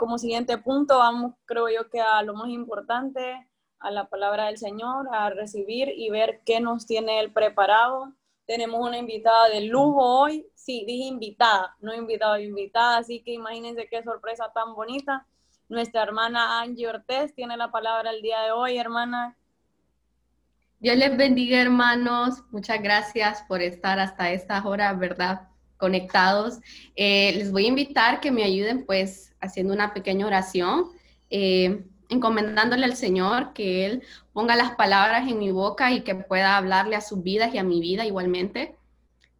como siguiente punto, vamos, creo yo que a lo más importante, a la palabra del Señor, a recibir y ver qué nos tiene Él preparado. Tenemos una invitada de lujo hoy, sí, dije invitada, no invitado, invitada, así que imagínense qué sorpresa tan bonita. Nuestra hermana Angie Ortez tiene la palabra el día de hoy, hermana. Dios les bendiga, hermanos. Muchas gracias por estar hasta esta hora, ¿verdad? Conectados. Eh, les voy a invitar que me ayuden, pues, haciendo una pequeña oración. Eh, encomendándole al Señor que Él ponga las palabras en mi boca y que pueda hablarle a sus vidas y a mi vida igualmente.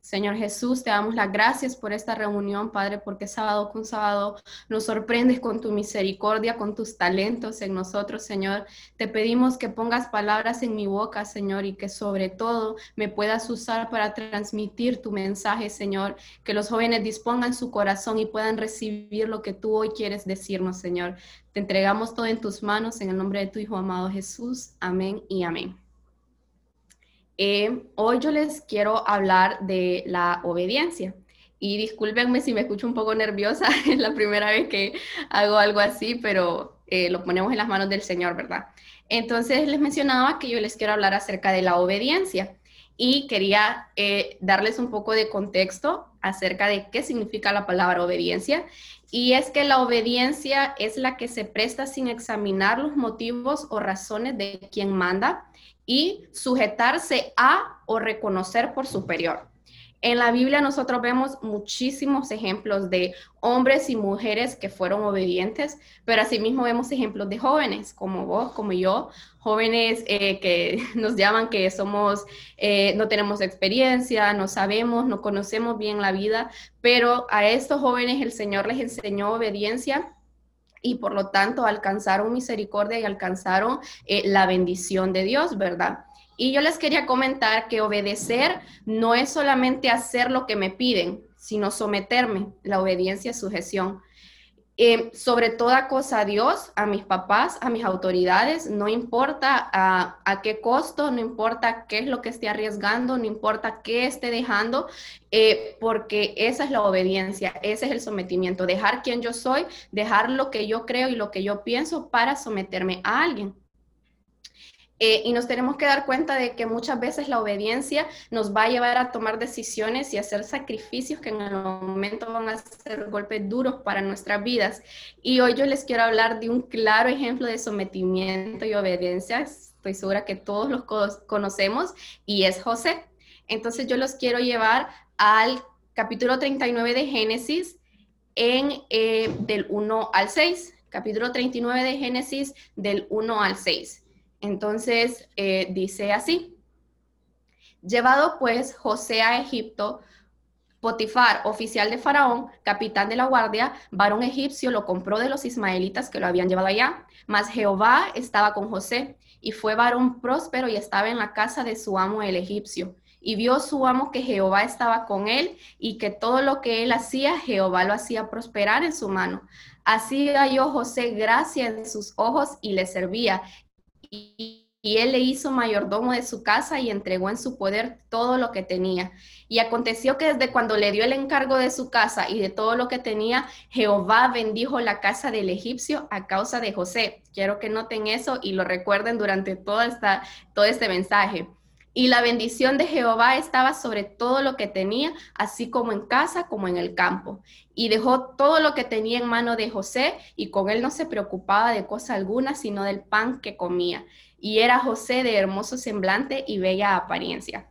Señor Jesús, te damos las gracias por esta reunión, Padre, porque sábado con sábado nos sorprendes con tu misericordia, con tus talentos en nosotros, Señor. Te pedimos que pongas palabras en mi boca, Señor, y que sobre todo me puedas usar para transmitir tu mensaje, Señor. Que los jóvenes dispongan su corazón y puedan recibir lo que tú hoy quieres decirnos, Señor. Te entregamos todo en tus manos, en el nombre de tu Hijo amado Jesús. Amén y amén. Eh, hoy yo les quiero hablar de la obediencia. Y discúlpenme si me escucho un poco nerviosa, es la primera vez que hago algo así, pero eh, lo ponemos en las manos del Señor, ¿verdad? Entonces les mencionaba que yo les quiero hablar acerca de la obediencia y quería eh, darles un poco de contexto acerca de qué significa la palabra obediencia. Y es que la obediencia es la que se presta sin examinar los motivos o razones de quien manda y sujetarse a o reconocer por superior. En la Biblia nosotros vemos muchísimos ejemplos de hombres y mujeres que fueron obedientes, pero asimismo vemos ejemplos de jóvenes como vos, como yo, jóvenes eh, que nos llaman que somos, eh, no tenemos experiencia, no sabemos, no conocemos bien la vida, pero a estos jóvenes el Señor les enseñó obediencia y por lo tanto alcanzaron misericordia y alcanzaron eh, la bendición de Dios, ¿verdad? Y yo les quería comentar que obedecer no es solamente hacer lo que me piden, sino someterme. La obediencia es sujeción. Eh, sobre toda cosa a Dios, a mis papás, a mis autoridades, no importa a, qué costo, no importa qué es lo que esté arriesgando, no importa qué esté dejando, eh, porque esa es la obediencia, ese es el sometimiento, dejar quien yo soy, dejar lo que yo creo y lo que yo pienso para someterme a alguien. Eh, y nos tenemos que dar cuenta de que muchas veces la obediencia nos va a llevar a tomar decisiones y hacer sacrificios que en el momento van a ser golpes duros para nuestras vidas. Y hoy yo les quiero hablar de un claro ejemplo de sometimiento y obediencia. Estoy segura que todos los conocemos y es José. Entonces yo los quiero llevar al capítulo 39 de Génesis en eh, del 1 al 6. Capítulo 39 de Génesis del 1 al 6. Entonces eh, dice así, llevado pues José a Egipto, Potifar, oficial de Faraón, capitán de la guardia, varón egipcio, lo compró de los ismaelitas que lo habían llevado allá, mas Jehová estaba con José, y fue varón próspero y estaba en la casa de su amo el egipcio. Y vio su amo que Jehová estaba con él y que todo lo que él hacía, Jehová lo hacía prosperar en su mano. Así halló José gracia en sus ojos y le servía y, él le hizo mayordomo de su casa y entregó en su poder todo lo que tenía. Y aconteció que desde cuando le dio el encargo de su casa y de todo lo que tenía, Jehová bendijo la casa del egipcio a causa de José. Quiero que noten eso y lo recuerden durante toda esta, todo este mensaje. Y la bendición de Jehová estaba sobre todo lo que tenía, así como en casa como en el campo. Y dejó todo lo que tenía en mano de José, y con él no se preocupaba de cosa alguna, sino del pan que comía. Y era José de hermoso semblante y bella apariencia.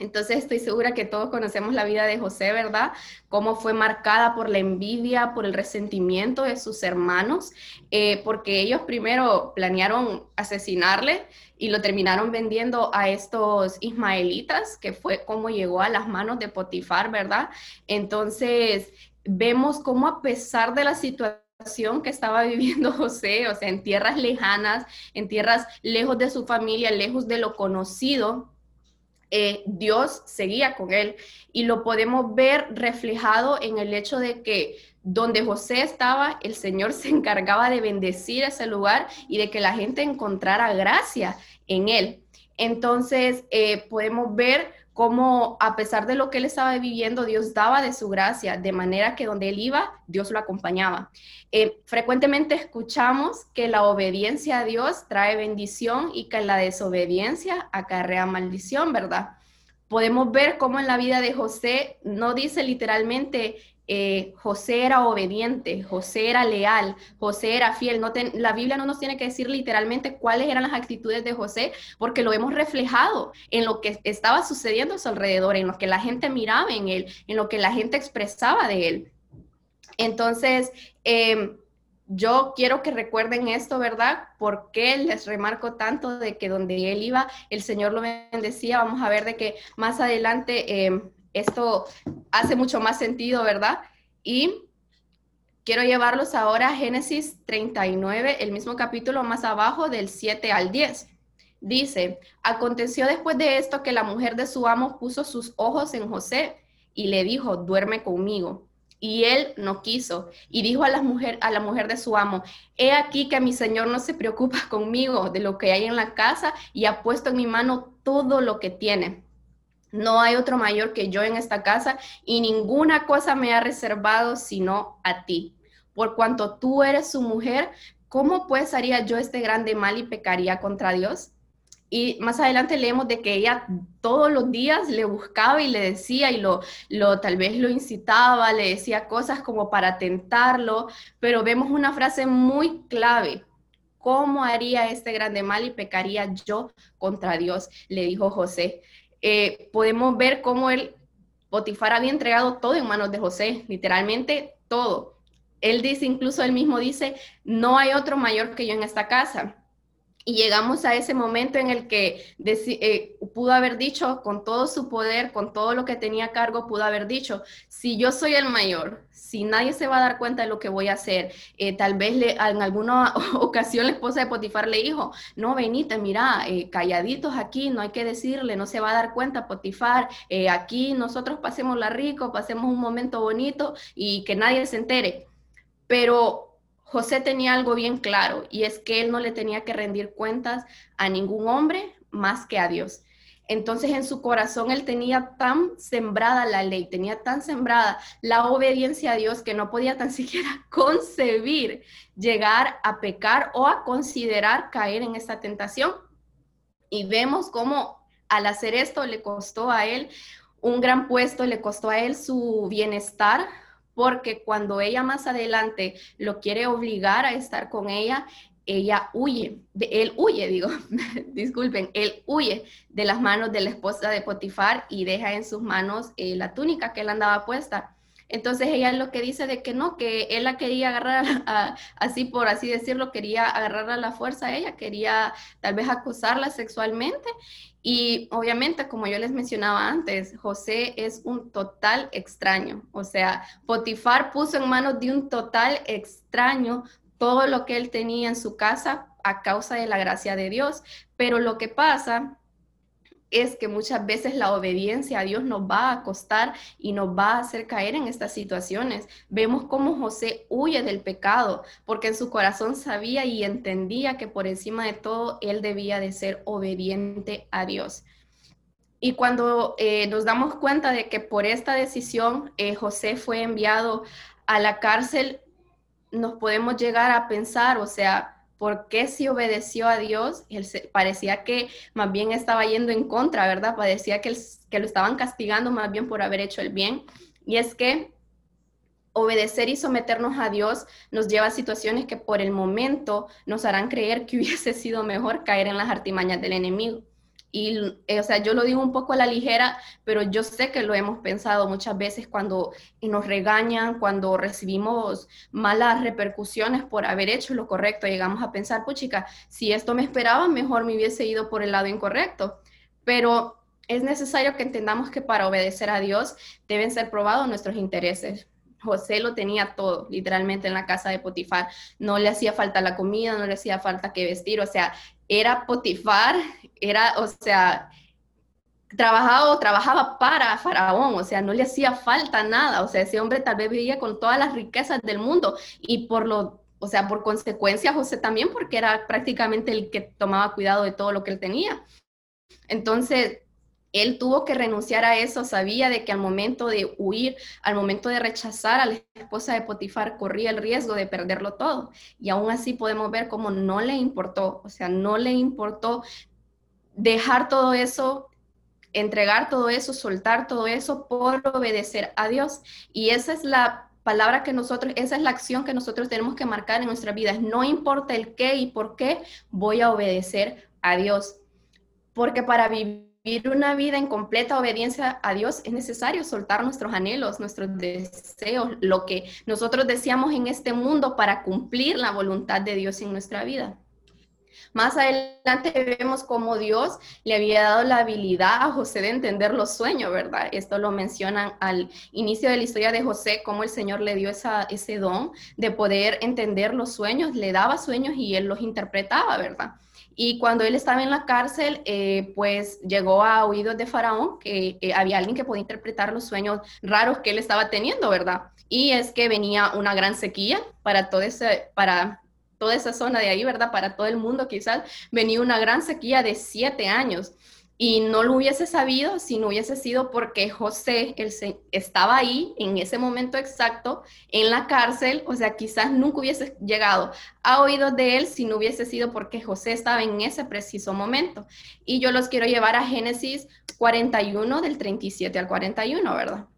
Entonces estoy segura que todos conocemos la vida de José, ¿verdad? Cómo fue marcada por la envidia, por el resentimiento de sus hermanos, eh, porque ellos primero planearon asesinarle y lo terminaron vendiendo a estos ismaelitas, que fue como llegó a las manos de Potifar, ¿verdad? Entonces vemos cómo a pesar de la situación que estaba viviendo José, o sea, en tierras lejanas, en tierras lejos de su familia, lejos de lo conocido, eh, Dios seguía con él. Y lo podemos ver reflejado en el hecho de que donde José estaba, el Señor se encargaba de bendecir ese lugar y de que la gente encontrara gracia en él. Entonces, eh, podemos ver cómo a pesar de lo que él estaba viviendo, Dios daba de su gracia, de manera que donde él iba, Dios lo acompañaba. Eh, frecuentemente escuchamos que la obediencia a Dios trae bendición y que la desobediencia acarrea maldición, ¿verdad? Podemos ver cómo en la vida de José no dice literalmente eh, José era obediente, José era leal, José era fiel. No la Biblia no nos tiene que decir literalmente cuáles eran las actitudes de José, porque lo hemos reflejado en lo que estaba sucediendo a su alrededor, en lo que la gente miraba en él, en lo que la gente expresaba de él. Entonces, em, yo quiero que recuerden esto, ¿verdad? Porque les remarco tanto de que donde él iba, el Señor lo bendecía. Vamos a ver de que más adelante em, esto hace mucho más sentido, ¿verdad? Y quiero llevarlos ahora a Génesis 39, el mismo capítulo más abajo del 7 al 10. Dice, aconteció después de esto que la mujer de su amo puso sus ojos en José y le dijo, duerme conmigo. Y él no quiso y dijo a la mujer, a la mujer de su amo, he aquí que mi señor no se preocupa conmigo de lo que hay en la casa y ha puesto en mi mano todo lo que tiene. No hay otro mayor que yo en esta casa y ninguna cosa me ha reservado sino a ti. Por cuanto tú eres su mujer, ¿cómo pues haría yo este grande mal y pecaría contra Dios? Y más adelante leemos de que ella todos los días le buscaba y le decía y lo, lo tal vez lo incitaba, le decía cosas como para tentarlo, pero vemos una frase muy clave. ¿Cómo haría este grande mal y pecaría yo contra Dios? Le dijo José. Eh, podemos ver cómo él, Potifar había entregado todo en manos de José, literalmente todo. Él dice, incluso él mismo dice, no hay otro mayor que yo en esta casa. Y llegamos a ese momento en el que eh, pudo haber dicho, con todo su poder, con todo lo que tenía a cargo, pudo haber dicho, si yo soy el mayor, si nadie se va a dar cuenta de lo que voy a hacer, eh, tal vez le, en alguna ocasión la esposa de Potifar le dijo, no, venite, mira, eh, calladitos aquí, no hay que decirle, no se va a dar cuenta Potifar, aquí nosotros pasemos la rico, pasemos un momento bonito y que nadie se entere. Pero José tenía algo bien claro y es que él no le tenía que rendir cuentas a ningún hombre más que a Dios. Entonces en su corazón él tenía tan sembrada la ley, tenía tan sembrada la obediencia a Dios que no podía tan siquiera concebir llegar a pecar o a considerar caer en esta tentación. Y vemos cómo al hacer esto le costó a él un gran puesto, le costó a él su bienestar, porque cuando ella más adelante lo quiere obligar a estar con ella, ella huye, de, él huye, digo, disculpen, él huye de las manos de la esposa de Potifar y deja en sus manos eh, la túnica que él andaba puesta. Entonces ella lo que dice de que no, que él la quería agarrar, así por así decirlo, quería agarrar a la fuerza a ella, quería tal vez acosarla sexualmente. Y obviamente, como yo les mencionaba antes, José es un total extraño. O sea, Potifar puso en manos de un total extraño todo lo que él tenía en su casa a causa de la gracia de Dios. Pero lo que pasa es que muchas veces la obediencia a Dios nos va a costar y nos va a hacer caer en estas situaciones. Vemos cómo José huye del pecado porque en su corazón sabía y entendía que por encima de todo él debía de ser obediente a Dios. Y cuando eh, nos damos cuenta de que por esta decisión eh, José fue enviado a la cárcel, nos podemos llegar a pensar, o sea, ¿Por qué si obedeció a Dios? Él parecía que más bien estaba yendo en contra, ¿verdad? Parecía que, que lo estaban castigando más bien por haber hecho el bien. Y es que obedecer y someternos a Dios nos lleva a situaciones que por el momento nos harán creer que hubiese sido mejor caer en las artimañas del enemigo. Y, eh, o sea, yo lo digo un poco a la ligera, pero yo sé que lo hemos pensado muchas veces cuando nos regañan, cuando recibimos malas repercusiones por haber hecho lo correcto. Llegamos a pensar, pues chica, si esto me esperaba, mejor me hubiese ido por el lado incorrecto. Pero es necesario que entendamos que para obedecer a Dios deben ser probados nuestros intereses. José lo tenía todo, literalmente en la casa de Potifar. No le hacía falta la comida, no le hacía falta que vestir, o sea, era Potifar, era, o sea, trabajaba o trabajaba para Faraón, o sea, no le hacía falta nada, o sea, ese hombre tal vez vivía con todas las riquezas del mundo y por lo, o sea, por consecuencia José también, porque era prácticamente el que tomaba cuidado de todo lo que él tenía. Entonces, él tuvo que renunciar a eso, sabía de que al momento de huir, al momento de rechazar a la esposa de Potifar, corría el riesgo de perderlo todo. Y aún así podemos ver cómo no le importó, o sea, no le importó dejar todo eso, entregar todo eso, soltar todo eso por obedecer a Dios. Y esa es la palabra que nosotros, esa es la acción que nosotros tenemos que marcar en nuestras vidas. No importa el qué y por qué, voy a obedecer a Dios. Porque para vivir vivir una vida en completa obediencia a Dios es necesario soltar nuestros anhelos, nuestros deseos, lo que nosotros deseamos en este mundo para cumplir la voluntad de Dios en nuestra vida. Más adelante vemos cómo Dios le había dado la habilidad a José de entender los sueños, ¿verdad? Esto lo mencionan al inicio de la historia de José, cómo el Señor le dio ese don de poder entender los sueños, le daba sueños y él los interpretaba, ¿verdad? Y cuando él estaba en la cárcel, eh, pues llegó a oídos de Faraón que había alguien que podía interpretar los sueños raros que él estaba teniendo, ¿verdad? Y es que venía una gran sequía para, todo ese, para toda esa zona de ahí, ¿verdad? Para todo el mundo quizás venía una gran sequía de siete años. Y no lo hubiese sabido si no hubiese sido porque José él estaba ahí en ese momento exacto en la cárcel, o sea, quizás nunca hubiese llegado a oídos de él si no hubiese sido porque José estaba en ese preciso momento. Y yo los quiero llevar a Génesis 41 del 37 al 41, ¿verdad?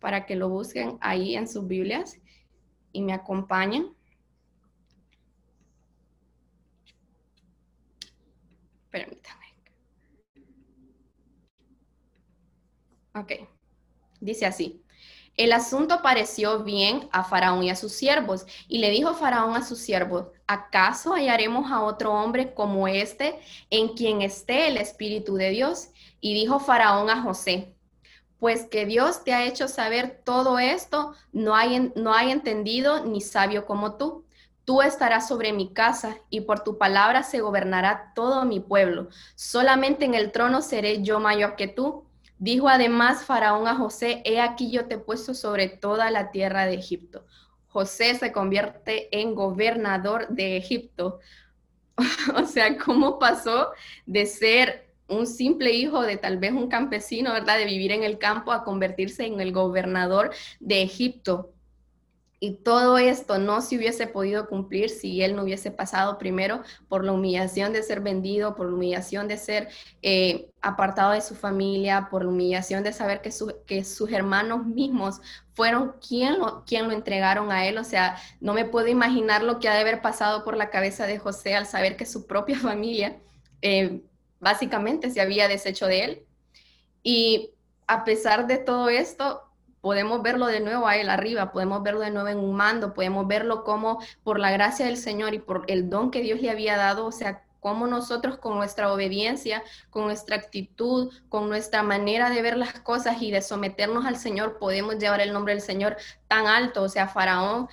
Para que lo busquen ahí en sus Biblias y me acompañen. Permítanme. Ok, dice así. El asunto pareció bien a Faraón y a sus siervos, y le dijo Faraón a sus siervos, ¿acaso hallaremos a otro hombre como este en quien esté el Espíritu de Dios? Y dijo Faraón a José, pues que Dios te ha hecho saber todo esto, no hay, no hay entendido ni sabio como tú. Tú estarás sobre mi casa y por tu palabra se gobernará todo mi pueblo. Solamente en el trono seré yo mayor que tú Dijo además Faraón a José, he aquí yo te he puesto sobre toda la tierra de Egipto. José se convierte en gobernador de Egipto. o sea, ¿cómo pasó de ser un simple hijo de tal vez un campesino, ¿verdad? De vivir en el campo a convertirse en el gobernador de Egipto. Y todo esto no se hubiese podido cumplir si él no hubiese pasado primero por la humillación de ser vendido, por la humillación de ser eh, apartado de su familia, por la humillación de saber que, que sus hermanos mismos fueron quien lo, quien lo entregaron a él. O sea, no me puedo imaginar lo que ha de haber pasado por la cabeza de José al saber que su propia familia eh, básicamente se había deshecho de él. Y a pesar de todo esto, podemos verlo de nuevo a Él arriba, podemos verlo de nuevo en un mando, podemos verlo como por la gracia del Señor y por el don que Dios le había dado, o sea, como nosotros con nuestra obediencia, con nuestra actitud, con nuestra manera de ver las cosas y de someternos al Señor, podemos llevar el nombre del Señor tan alto, o sea, Faraón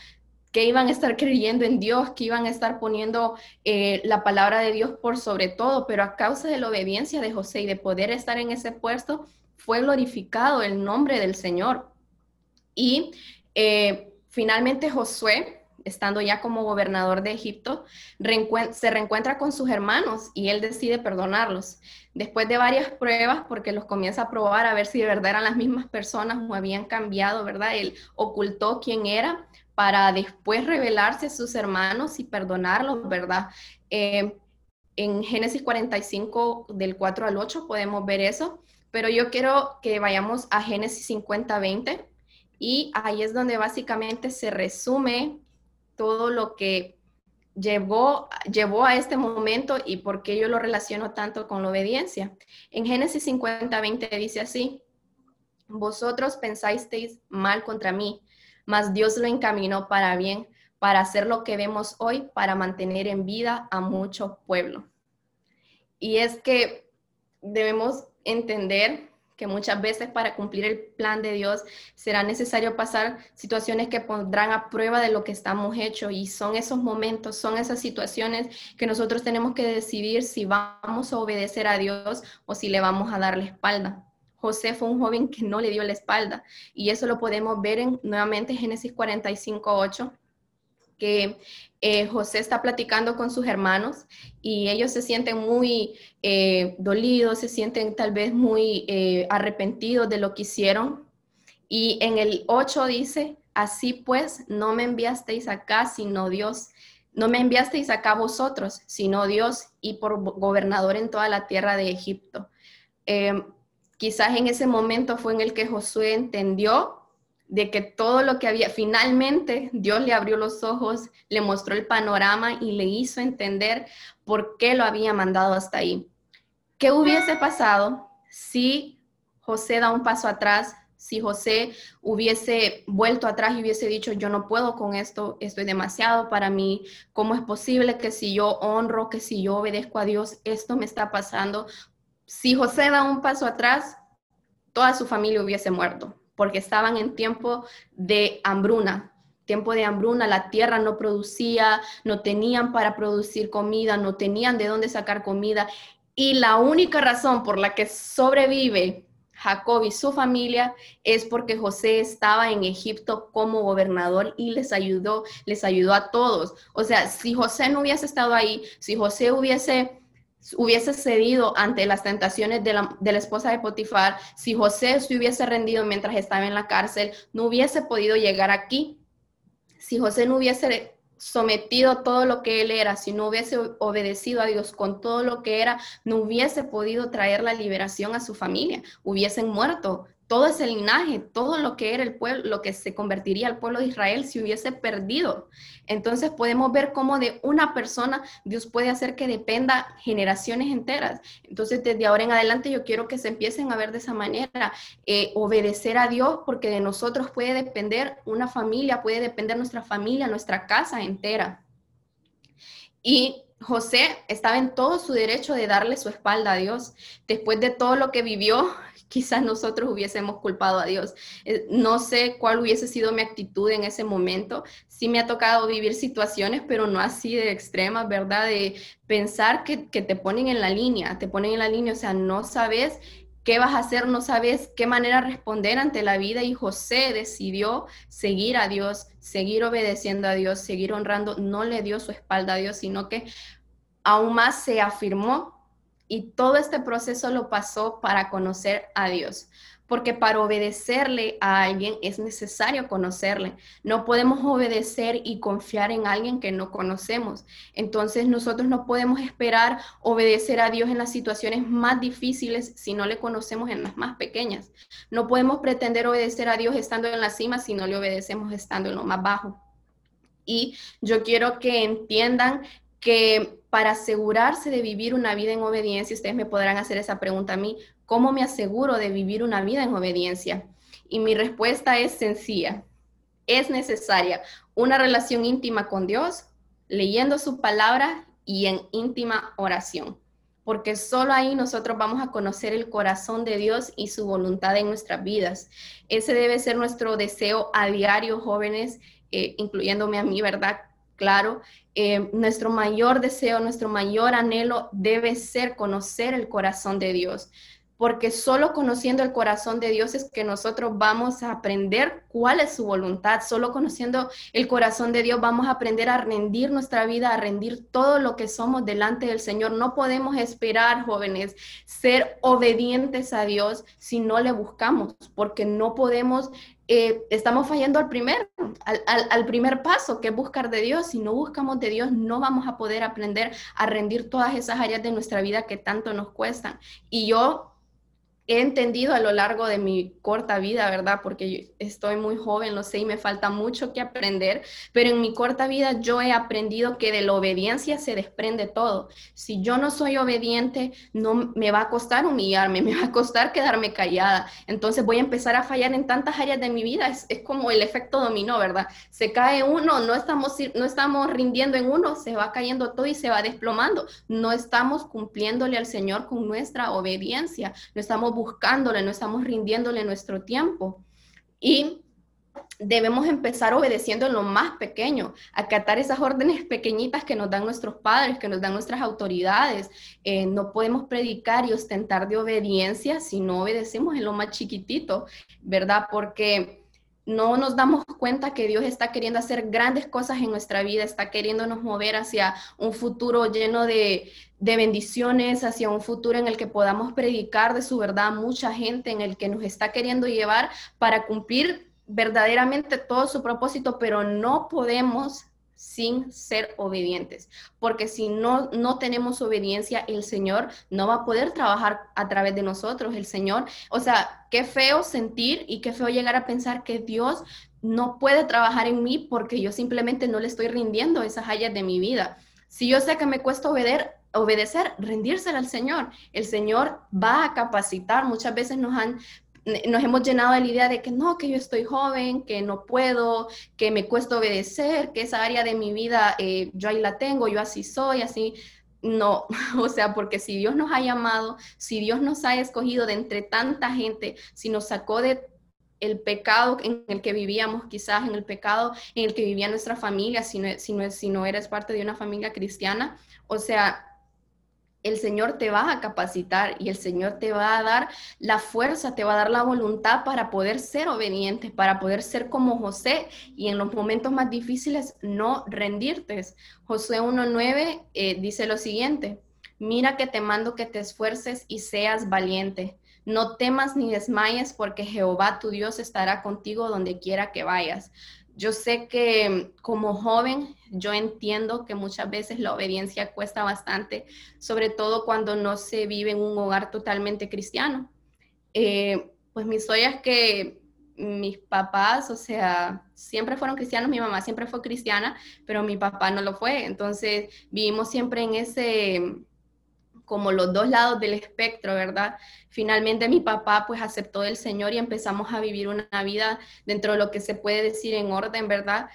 que iban a estar creyendo en Dios, que iban a estar poniendo eh, la palabra de Dios por sobre todo, pero a causa de la obediencia de José y de poder estar en ese puesto, fue glorificado el nombre del Señor. Y eh, finalmente Josué, estando ya como gobernador de Egipto, se reencuentra con sus hermanos y él decide perdonarlos. Después de varias pruebas, porque los comienza a probar a ver si de verdad eran las mismas personas o habían cambiado, ¿verdad? Él ocultó quién era para después revelarse a sus hermanos y perdonarlos, ¿verdad? Eh, en Génesis 45, del 4 al 8, podemos ver eso, pero yo quiero que vayamos a Génesis 50, 20 y ahí es donde básicamente se resume todo lo que llevó, llevó a este momento y por qué yo lo relaciono tanto con la obediencia. En Génesis 50, 20 dice así, vosotros pensasteis mal contra mí, mas Dios lo encaminó para bien, para hacer lo que vemos hoy, para mantener en vida a mucho pueblo. Y es que debemos entender que muchas veces para cumplir el plan de Dios será necesario pasar situaciones que pondrán a prueba de lo que estamos hechos y son esos momentos, son esas situaciones que nosotros tenemos que decidir si vamos a obedecer a Dios o si le vamos a dar la espalda. José fue un joven que no le dio la espalda y eso lo podemos ver en nuevamente Génesis 45, 8 que eh, José está platicando con sus hermanos y ellos se sienten muy eh, dolidos, se sienten tal vez muy eh, arrepentidos de lo que hicieron. Y en el 8 dice, así pues, no me enviasteis acá, sino Dios. No me enviasteis acá vosotros, sino Dios y por gobernador en toda la tierra de Egipto. quizás en ese momento fue en el que Josué entendió de que todo lo que había, finalmente Dios le abrió los ojos, le mostró el panorama y le hizo entender por qué lo había mandado hasta ahí. ¿Qué hubiese pasado si José da un paso atrás? Si José hubiese vuelto atrás y hubiese dicho, yo no puedo con esto, esto es demasiado para mí, ¿cómo es posible que si yo honro, que si yo obedezco a Dios, esto me está pasando? Si José da un paso atrás, toda su familia hubiese muerto porque estaban en tiempo de hambruna. Tiempo de hambruna, la tierra no producía, no tenían para producir comida, no tenían de dónde sacar comida. Y la única razón por la que sobrevive Jacob y su familia es porque José estaba en Egipto como gobernador y les ayudó, les ayudó a todos. O sea, si José no hubiese estado ahí, si José hubiese hubiese cedido ante las tentaciones de la, esposa de Potifar, si José se hubiese rendido mientras estaba en la cárcel, no hubiese podido llegar aquí. Si José no hubiese sometido todo lo que él era, si no hubiese obedecido a Dios con todo lo que era, no hubiese podido traer la liberación a su familia, hubiesen muerto todo ese linaje, todo lo que era el pueblo, lo que se convertiría al pueblo de Israel si hubiese perdido. Entonces podemos ver cómo de una persona Dios puede hacer que dependa generaciones enteras. Entonces desde ahora en adelante yo quiero que se empiecen a ver de esa manera, eh, obedecer a Dios, porque de nosotros puede depender una familia, puede depender nuestra familia, nuestra casa entera. Y José estaba en todo su derecho de darle su espalda a Dios. Después de todo lo que vivió, quizás nosotros hubiésemos culpado a Dios. Eh, no sé cuál hubiese sido mi actitud en ese momento. Sí me ha tocado vivir situaciones, pero no así de extremas, ¿verdad? De pensar que, que te ponen en la línea, te ponen en la línea, o sea, no sabes qué vas a hacer, no sabes qué manera responder ante la vida y José decidió seguir a Dios, seguir obedeciendo a Dios, seguir honrando, no le dio su espalda a Dios, sino que aún más se afirmó y todo este proceso lo pasó para conocer a Dios, porque para obedecerle a alguien es necesario conocerle. No podemos obedecer y confiar en alguien que no conocemos. Entonces nosotros no podemos esperar obedecer a Dios en las situaciones más difíciles si no le conocemos en las más pequeñas. No podemos pretender obedecer a Dios estando en la cima si no le obedecemos estando en lo más bajo. Y yo quiero que entiendan que para asegurarse de vivir una vida en obediencia, ustedes me podrán hacer esa pregunta a mí, ¿cómo me aseguro de vivir una vida en obediencia? Y mi respuesta es sencilla. Es necesaria una relación íntima con Dios, leyendo su palabra y en íntima oración, porque solo ahí nosotros vamos a conocer el corazón de Dios y su voluntad en nuestras vidas. Ese debe ser nuestro deseo a diario, jóvenes, eh, incluyéndome a mí, ¿verdad? Claro, eh, nuestro mayor deseo, nuestro mayor anhelo debe ser conocer el corazón de Dios, porque solo conociendo el corazón de Dios es que nosotros vamos a aprender cuál es su voluntad. Solo conociendo el corazón de Dios vamos a aprender a rendir nuestra vida, a rendir todo lo que somos delante del Señor. No podemos esperar, jóvenes, ser obedientes a Dios si no le buscamos, porque no podemos eh, estamos fallando al primer, al, primer paso, que es buscar de Dios. Si no buscamos de Dios, no vamos a poder aprender a rendir todas esas áreas de nuestra vida que tanto nos cuestan. Y yo he entendido a lo largo de mi corta vida, ¿verdad? Porque estoy muy joven, lo sé, y me falta mucho que aprender, pero en mi corta vida yo he aprendido que de la obediencia se desprende todo. Si yo no soy obediente, no me va a costar humillarme, me va a costar quedarme callada. Entonces voy a empezar a fallar en tantas áreas de mi vida. Es, es como el efecto dominó, ¿verdad? Se cae uno, no estamos, no estamos rindiendo en uno, se va cayendo todo y se va desplomando. No estamos cumpliéndole al Señor con nuestra obediencia, no estamos buscándole, no estamos rindiéndole nuestro tiempo. Y debemos empezar obedeciendo en lo más pequeño, acatar esas órdenes pequeñitas que nos dan nuestros padres, que nos dan nuestras autoridades. Eh, no podemos predicar y ostentar de obediencia si no obedecemos en lo más chiquitito, ¿verdad? Porque no nos damos cuenta que Dios está queriendo hacer grandes cosas en nuestra vida, está queriéndonos mover hacia un futuro lleno de, de, bendiciones, hacia un futuro en el que podamos predicar de su verdad a mucha gente, en el que nos está queriendo llevar para cumplir verdaderamente todo su propósito, pero no podemos sin ser obedientes, porque si no, no tenemos obediencia, el Señor no va a poder trabajar a través de nosotros, el Señor, o sea, qué feo sentir y qué feo llegar a pensar que Dios no puede trabajar en mí porque yo simplemente no le estoy rindiendo esas áreas de mi vida. Si yo sé que me cuesta obedecer, obedecer, rendírsela al Señor. El Señor va a capacitar. Muchas veces nos han nos hemos llenado de la idea de que no, que yo estoy joven, que no puedo, que me cuesta obedecer, que esa área de mi vida eh, yo ahí la tengo, yo así soy, así. No, o sea, porque si Dios nos ha llamado, si Dios nos ha escogido de entre tanta gente, si nos sacó de el pecado en el que vivíamos, quizás en el pecado en el que vivía nuestra familia, si no, si no, si no eres parte de una familia cristiana, o sea, el Señor te va a capacitar y el Señor te va a dar la fuerza, te va a dar la voluntad para poder ser obediente, para poder ser como José y en los momentos más difíciles no rendirte. José 1.9 eh, dice lo siguiente, mira que te mando que te esfuerces y seas valiente. No temas ni desmayes porque Jehová tu Dios estará contigo donde quiera que vayas yo sé que como joven, yo entiendo que muchas veces la obediencia cuesta bastante, sobre todo cuando no se vive en un hogar totalmente cristiano. Eh, pues mi historia es que mis papás, o sea, siempre fueron cristianos, mi mamá siempre fue cristiana, pero mi papá no lo fue. Entonces vivimos siempre en ese como los dos lados del espectro, ¿verdad? Finalmente mi papá pues aceptó el Señor y empezamos a vivir una vida dentro de lo que se puede decir en orden, ¿verdad?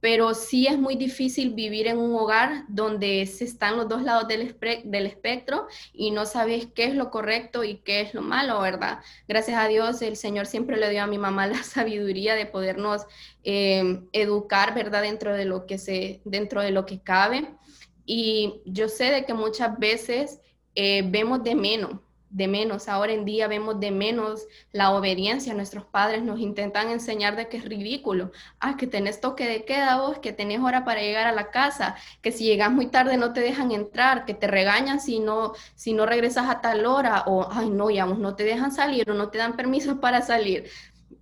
Pero sí es muy difícil vivir en un hogar donde se están los dos lados del, del espectro y no sabes qué es lo correcto y qué es lo malo, ¿verdad? Gracias a Dios el Señor siempre le dio a mi mamá la sabiduría de podernos eh, educar, ¿verdad? Dentro de lo que se, dentro de lo que cabe. Y yo sé de que muchas veces eh, vemos de menos, de menos, ahora en día vemos de menos la obediencia. Nuestros padres nos intentan enseñar de que es ridículo. Ah, que tenés toque de queda vos, que tenés hora para llegar a la casa, que si llegas muy tarde no te dejan entrar, que te regañan si no, si no regresas a tal hora, o, ay, no, ya no te dejan salir o no te dan permiso para salir.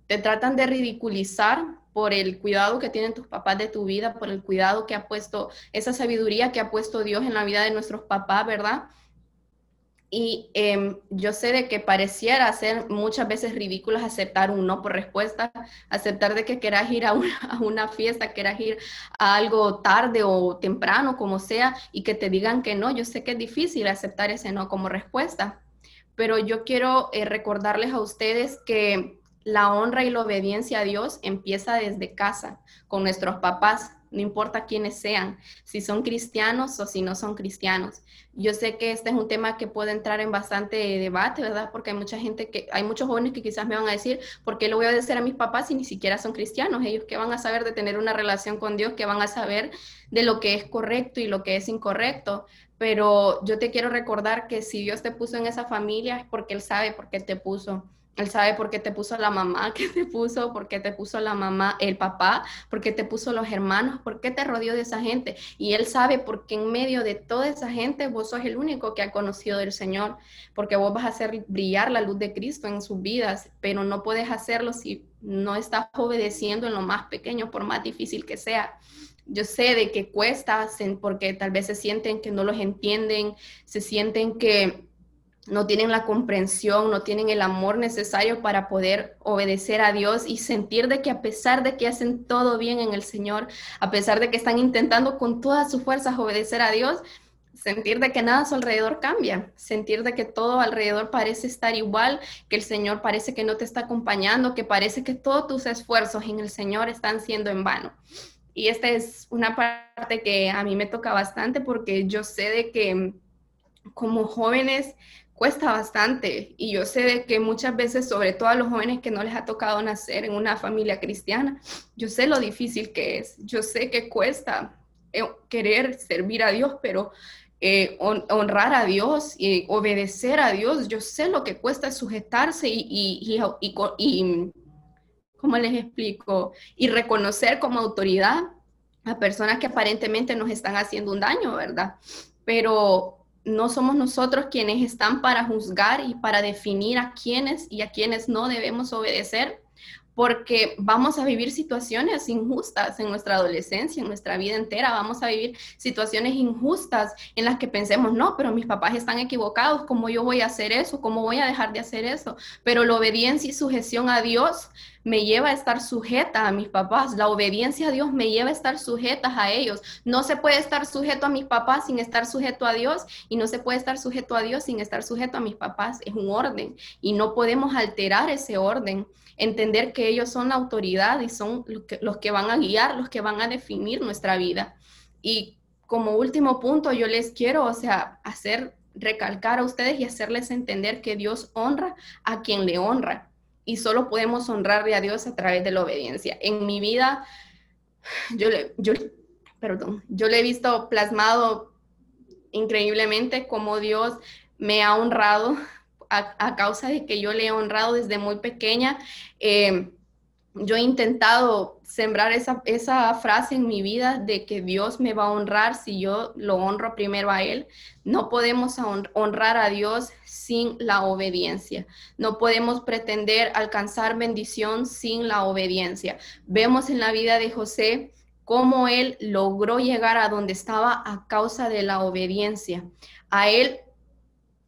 Te tratan de ridiculizar por el cuidado que tienen tus papás de tu vida, por el cuidado que ha puesto, esa sabiduría que ha puesto Dios en la vida de nuestros papás, ¿verdad? Y em, yo sé de que pareciera ser muchas veces ridículo aceptar un no por respuesta, aceptar de que quieras ir a una, fiesta, quieras ir a algo tarde o temprano, como sea, y que te digan que no. Yo sé que es difícil aceptar ese no como respuesta, pero yo quiero eh, recordarles a ustedes que la honra y la obediencia a Dios empieza desde casa, con nuestros papás, no importa quiénes sean, si son cristianos o si no son cristianos. Yo sé que este es un tema que puede entrar en bastante debate, ¿verdad? Porque hay mucha gente que, hay muchos jóvenes que quizás me van a decir, ¿por qué le voy a decir a mis papás si ni siquiera son cristianos? Ellos que van a saber de tener una relación con Dios, que van a saber de lo que es correcto y lo que es incorrecto. Pero yo te quiero recordar que si Dios te puso en esa familia es porque Él sabe por qué te puso. Él sabe por qué te puso la mamá que te puso, por qué te puso la mamá, el papá, por qué te puso los hermanos, por qué te rodeó de esa gente. Y Él sabe por qué en medio de toda esa gente vos sos el único que ha conocido del Señor, porque vos vas a hacer brillar la luz de Cristo en sus vidas, pero no puedes hacerlo si no estás obedeciendo en lo más pequeño, por más difícil que sea. Yo sé de que cuesta, porque tal vez se sienten que no los entienden, se sienten que no tienen la comprensión, no tienen el amor necesario para poder obedecer a Dios y sentir de que a pesar de que hacen todo bien en el Señor, a pesar de que están intentando con todas sus fuerzas obedecer a Dios, sentir de que nada a su alrededor cambia, sentir de que todo alrededor parece estar igual, que el Señor parece que no te está acompañando, que parece que todos tus esfuerzos en el Señor están siendo en vano. Y esta es una parte que a mí me toca bastante porque yo sé de que como jóvenes cuesta bastante y yo sé de que muchas veces, sobre todo a los jóvenes que no les ha tocado nacer en una familia cristiana, yo sé lo difícil que es, yo sé que cuesta eh, querer servir a Dios, pero eh, honrar a Dios y obedecer a Dios, yo sé lo que cuesta sujetarse y, y, y, y ¿cómo les explico? Y reconocer como autoridad a personas que aparentemente nos están haciendo un daño, ¿verdad? Pero no somos nosotros quienes están para juzgar y para definir a quienes y a quienes no debemos obedecer, porque vamos a vivir situaciones injustas en nuestra adolescencia, en nuestra vida entera, vamos a vivir situaciones injustas en las que pensemos, no, pero mis papás están equivocados, ¿cómo yo voy a hacer eso? ¿Cómo voy a dejar de hacer eso? Pero la obediencia y sujeción a Dios me lleva a estar sujeta a mis papás, la obediencia a Dios me lleva a estar sujeta a ellos. No se puede estar sujeto a mis papás sin estar sujeto a Dios y no se puede estar sujeto a Dios sin estar sujeto a mis papás. Es un orden y no podemos alterar ese orden entender que ellos son la autoridad y son los que, van a guiar, los que van a definir nuestra vida. Y como último punto, yo les quiero, o sea, hacer recalcar a ustedes y hacerles entender que Dios honra a quien le honra y solo podemos honrarle a Dios a través de la obediencia. En mi vida, yo le, yo, perdón, yo le he visto plasmado increíblemente cómo Dios me ha honrado a, causa de que yo le he honrado desde muy pequeña. Eh, yo he intentado sembrar esa, esa, frase en mi vida de que Dios me va a honrar si yo lo honro primero a Él. No podemos honrar a Dios sin la obediencia. No podemos pretender alcanzar bendición sin la obediencia. Vemos en la vida de José cómo Él logró llegar a donde estaba a causa de la obediencia. A Él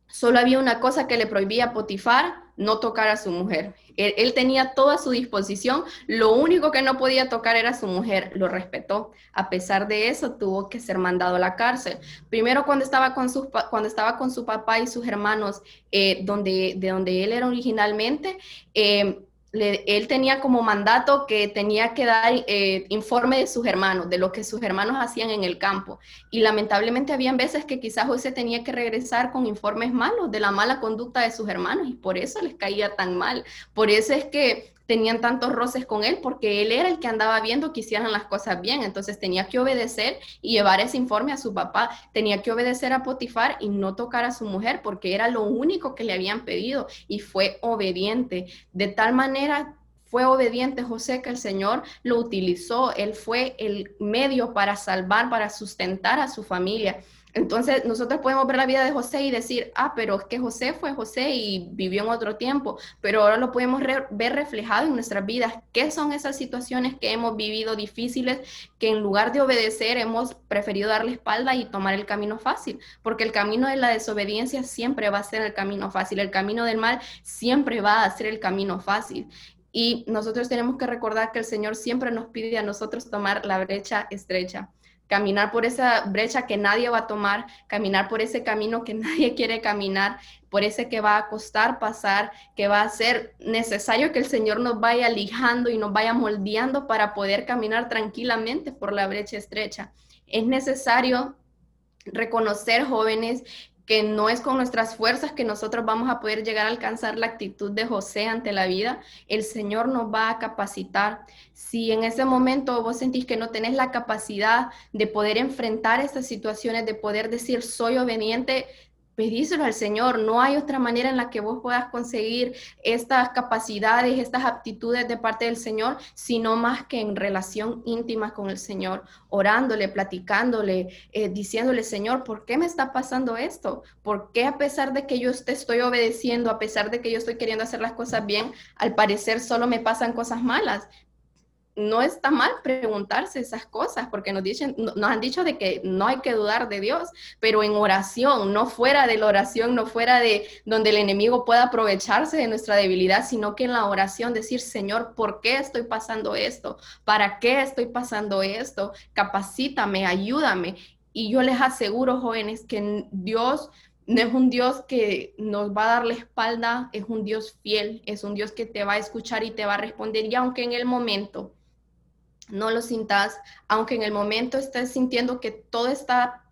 Solo había una cosa que le prohibía Potifar, no tocar a su mujer. Él, tenía toda su disposición, lo único que no podía tocar era su mujer, lo respetó. A pesar de eso, tuvo que ser mandado a la cárcel. Primero cuando estaba con, sus, cuando estaba con su papá y sus hermanos, eh, donde, de donde él era originalmente, eh, él tenía como mandato que tenía que dar eh, informe de sus hermanos, de lo que sus hermanos hacían en el campo. Y lamentablemente habían veces que quizás José tenía que regresar con informes malos de la mala conducta de sus hermanos y por eso les caía tan mal. Por eso es que tenían tantos roces con él porque él era el que andaba viendo que hicieran las cosas bien. Entonces tenía que obedecer y llevar ese informe a su papá. Tenía que obedecer a Potifar y no tocar a su mujer porque era lo único que le habían pedido y fue obediente. De tal manera fue obediente José que el Señor lo utilizó. Él fue el medio para salvar, para sustentar a su familia. Entonces, nosotros podemos ver la vida de José y decir, ah, pero es que José fue José y vivió en otro tiempo, pero ahora lo podemos ver reflejado en nuestras vidas. ¿Qué son esas situaciones que hemos vivido difíciles que en lugar de obedecer hemos preferido darle espalda y tomar el camino fácil? Porque el camino de la desobediencia siempre va a ser el camino fácil, el camino del mal siempre va a ser el camino fácil. Y nosotros tenemos que recordar que el Señor siempre nos pide a nosotros tomar la brecha estrecha caminar por esa brecha que nadie va a tomar, caminar por ese camino que nadie quiere caminar, por ese que va a costar pasar, que va a ser necesario que el Señor nos vaya lijando y nos vaya moldeando para poder caminar tranquilamente por la brecha estrecha. Es necesario reconocer jóvenes que no es con nuestras fuerzas que nosotros vamos a poder llegar a alcanzar la actitud de José ante la vida. El Señor nos va a capacitar. Si en ese momento vos sentís que no tenés la capacidad de poder enfrentar estas situaciones, de poder decir soy obediente, pedíselo al Señor. No hay otra manera en la que vos puedas conseguir estas capacidades, estas aptitudes de parte del Señor, sino más que en relación íntima con el Señor, orándole, platicándole, eh, diciéndole, Señor, ¿por qué me está pasando esto? ¿Por qué a pesar de que yo te estoy obedeciendo, a pesar de que yo estoy queriendo hacer las cosas bien, al parecer solo me pasan cosas malas? No está mal preguntarse esas cosas, porque nos, dicen, nos han dicho de que no hay que dudar de Dios, pero en oración, no fuera de la oración, no fuera de donde el enemigo pueda aprovecharse de nuestra debilidad, sino que en la oración decir, Señor, ¿por qué estoy pasando esto? ¿Para qué estoy pasando esto? Capacítame, ayúdame. Y yo les aseguro, jóvenes, que Dios no es un Dios que nos va a dar la espalda, es un Dios fiel, es un Dios que te va a escuchar y te va a responder. Y aunque en el momento no lo sintas, aunque en el momento estés sintiendo que todo está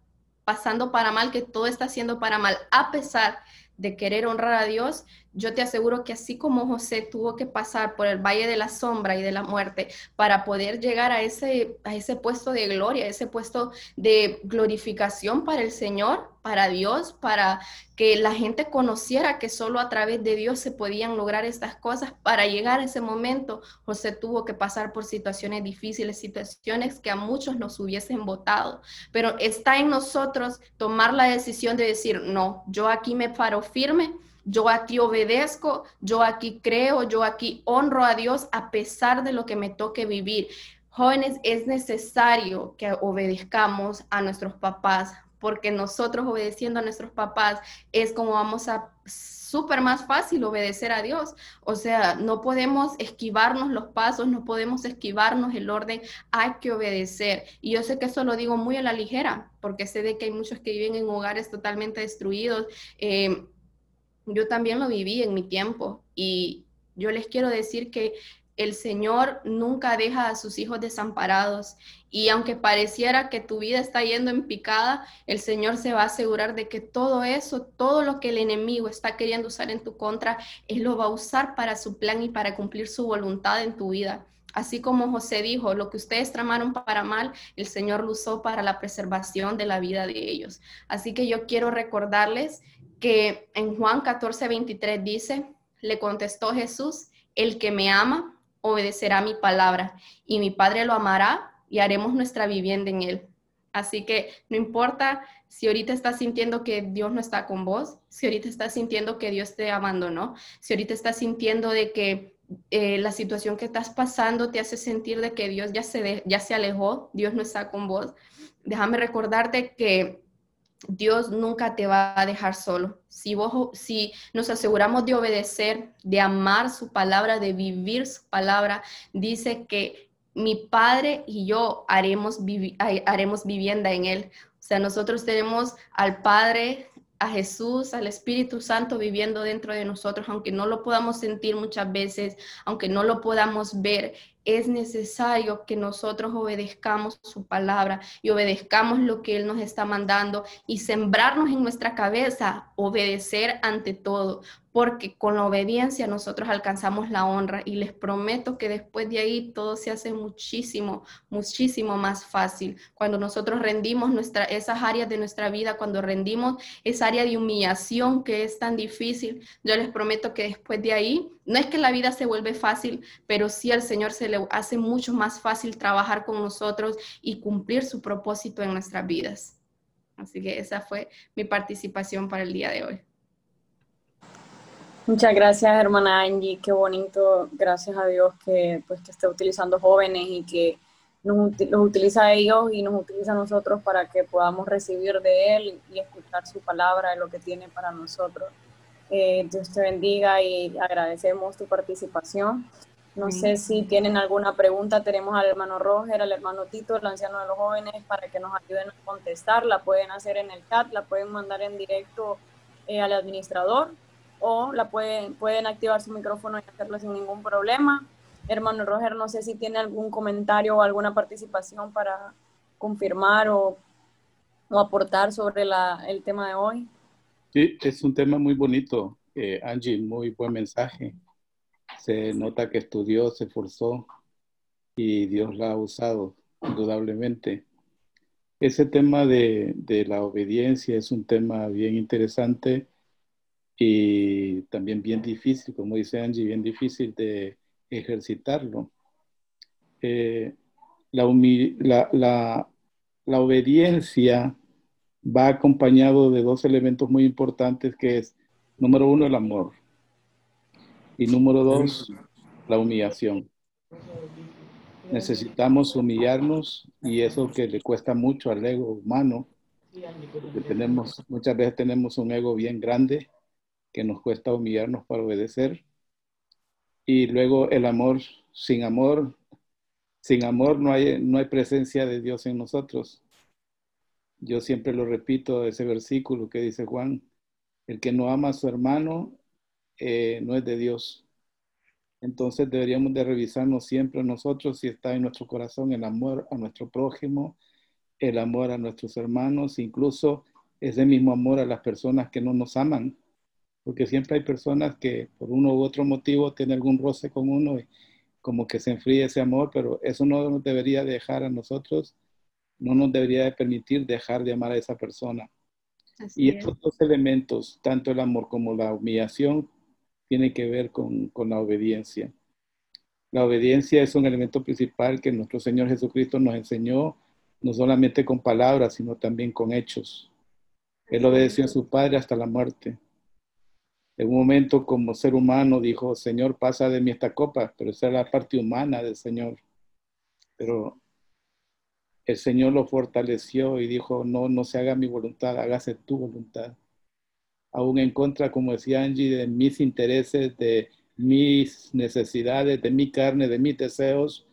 pasando para mal, que todo está haciendo para mal, a pesar de querer honrar a Dios, yo te aseguro que así como José tuvo que pasar por el valle de la sombra y de la muerte para poder llegar a ese, a ese puesto de gloria, ese puesto de glorificación para el Señor, para Dios, para que la gente conociera que solo a través de Dios se podían lograr estas cosas. Para llegar a ese momento, José tuvo que pasar por situaciones difíciles, situaciones que a muchos nos hubiesen votado. Pero está en nosotros tomar la decisión de decir, no, yo aquí me paro firme yo aquí obedezco, yo aquí creo, yo aquí honro a Dios a pesar de lo que me toque vivir. Jóvenes, es necesario que obedezcamos a nuestros papás, porque nosotros obedeciendo a nuestros papás es como vamos a súper más fácil obedecer a Dios. O sea, no podemos esquivarnos los pasos, no podemos esquivarnos el orden, hay que obedecer. Y yo sé que eso lo digo muy a la ligera, porque sé de que hay muchos que viven en hogares totalmente destruidos. Eh, yo también lo viví en mi tiempo y yo les quiero decir que el Señor nunca deja a sus hijos desamparados y aunque pareciera que tu vida está yendo en picada, el Señor se va a asegurar de que todo eso, todo lo que el enemigo está queriendo usar en tu contra, Él lo va a usar para su plan y para cumplir su voluntad en tu vida. Así como José dijo, lo que ustedes tramaron para mal, el Señor lo usó para la preservación de la vida de ellos. Así que yo quiero recordarles que en Juan 14, 23 dice, le contestó Jesús, el que me ama obedecerá mi palabra y mi Padre lo amará y haremos nuestra vivienda en él. Así que no importa si ahorita estás sintiendo que Dios no está con vos, si ahorita estás sintiendo que Dios te abandonó, si ahorita estás sintiendo de que eh, la situación que estás pasando te hace sentir de que Dios ya se, ya se alejó, Dios no está con vos, déjame recordarte que Dios nunca te va a dejar solo. Si, vos, si nos aseguramos de obedecer, de amar su palabra, de vivir su palabra, dice que mi Padre y yo haremos, haremos vivienda en Él. O sea, nosotros tenemos al Padre, a Jesús, al Espíritu Santo viviendo dentro de nosotros, aunque no lo podamos sentir muchas veces, aunque no lo podamos ver es necesario que nosotros obedezcamos su palabra y obedezcamos lo que Él nos está mandando y sembrarnos en nuestra cabeza, obedecer ante todo, porque con la obediencia nosotros alcanzamos la honra y les prometo que después de ahí todo se hace muchísimo, muchísimo más fácil. Cuando nosotros rendimos nuestra, esas áreas de nuestra vida, cuando rendimos esa área de humillación que es tan difícil, yo les prometo que después de ahí, no es que la vida se vuelve fácil, pero sí al Señor se le hace mucho más fácil trabajar con nosotros y cumplir su propósito en nuestras vidas. Así que esa fue mi participación para el día de hoy. Muchas gracias, hermana Angie. Qué bonito. Gracias a Dios que, pues, que esté utilizando jóvenes y que nos, los utiliza a ellos y nos utiliza a nosotros para que podamos recibir de Él y escuchar su palabra y lo que tiene para nosotros. Eh, Dios te bendiga y agradecemos tu participación. No sé si tienen alguna pregunta. Tenemos al hermano Roger, al hermano Tito, el anciano de los jóvenes, para que nos ayuden a contestar. La pueden hacer en el chat, la pueden mandar en directo eh, al administrador o la pueden, pueden activar su micrófono y hacerlo sin ningún problema. Hermano Roger, no sé si tiene algún comentario o alguna participación para confirmar o, o aportar sobre la, el tema de hoy. Sí, es un tema muy bonito, eh, Angie, muy buen mensaje. Se nota que estudió, se esforzó y Dios la ha usado, indudablemente. Ese tema de, de la obediencia es un tema bien interesante y también bien difícil, como dice Angie, bien difícil de ejercitarlo. Eh, la, la, la, obediencia va acompañado de dos elementos muy importantes que es, número uno, el amor y número dos, la humillación. Necesitamos humillarnos y eso que le cuesta mucho al ego humano, tenemos, muchas veces tenemos un ego bien grande que nos cuesta humillarnos para obedecer. Y luego el amor, sin amor, sin amor no hay, no hay presencia de Dios en nosotros. Yo siempre lo repito, ese versículo que dice Juan, el que no ama a su hermano eh, no es de Dios. Entonces deberíamos de revisarnos siempre nosotros si está en nuestro corazón el amor a nuestro prójimo, el amor a nuestros hermanos, incluso ese mismo amor a las personas que no nos aman porque siempre hay personas que por uno u otro motivo tienen algún roce con uno y como que se enfríe ese amor, pero eso no nos debería dejar a nosotros, no nos debería permitir dejar de amar a esa persona. y estos dos elementos, tanto el amor como la humillación, tienen que ver con, con la obediencia. La obediencia es un elemento principal que nuestro Señor Jesucristo nos enseñó, no solamente con palabras, sino también con hechos. Él obedeció a su Padre hasta la muerte. En un momento como ser humano dijo, Señor, pasa de mí esta copa, pero esa es la parte humana del Señor. Pero el Señor lo fortaleció y dijo, no, no se haga mi voluntad, hágase tu voluntad. Aún en contra, como decía Angie, de mis intereses, de mis necesidades, de mi carne, de mis deseos,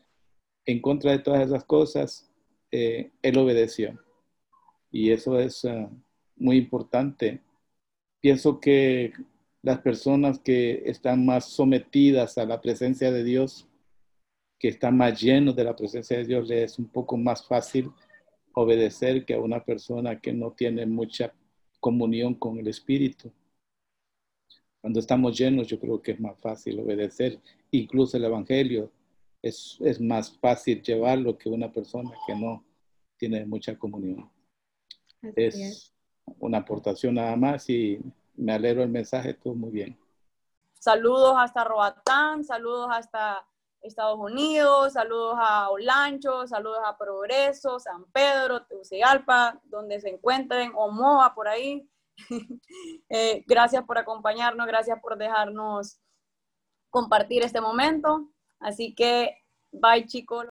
en contra de todas esas cosas, eh, Él obedeció. Y eso es ah, muy importante. Pienso que las personas que están más sometidas a la presencia de Dios, que están más llenos de la presencia de Dios, les es un poco más fácil obedecer que a una persona que no tiene mucha comunión con el Espíritu. Cuando estamos llenos, yo creo que es más fácil obedecer. Incluso el Evangelio es, es más fácil llevarlo que una persona que no tiene mucha comunión. es, una aportación nada más y me alegro el mensaje, todo muy bien. Saludos hasta Roatán, saludos hasta Estados Unidos, saludos a Olancho, saludos a Progreso, San Pedro, Tegucigalpa, donde se encuentren, Omoa, por ahí. Eh, gracias por acompañarnos, gracias por dejarnos compartir este momento. Así que, bye chicos.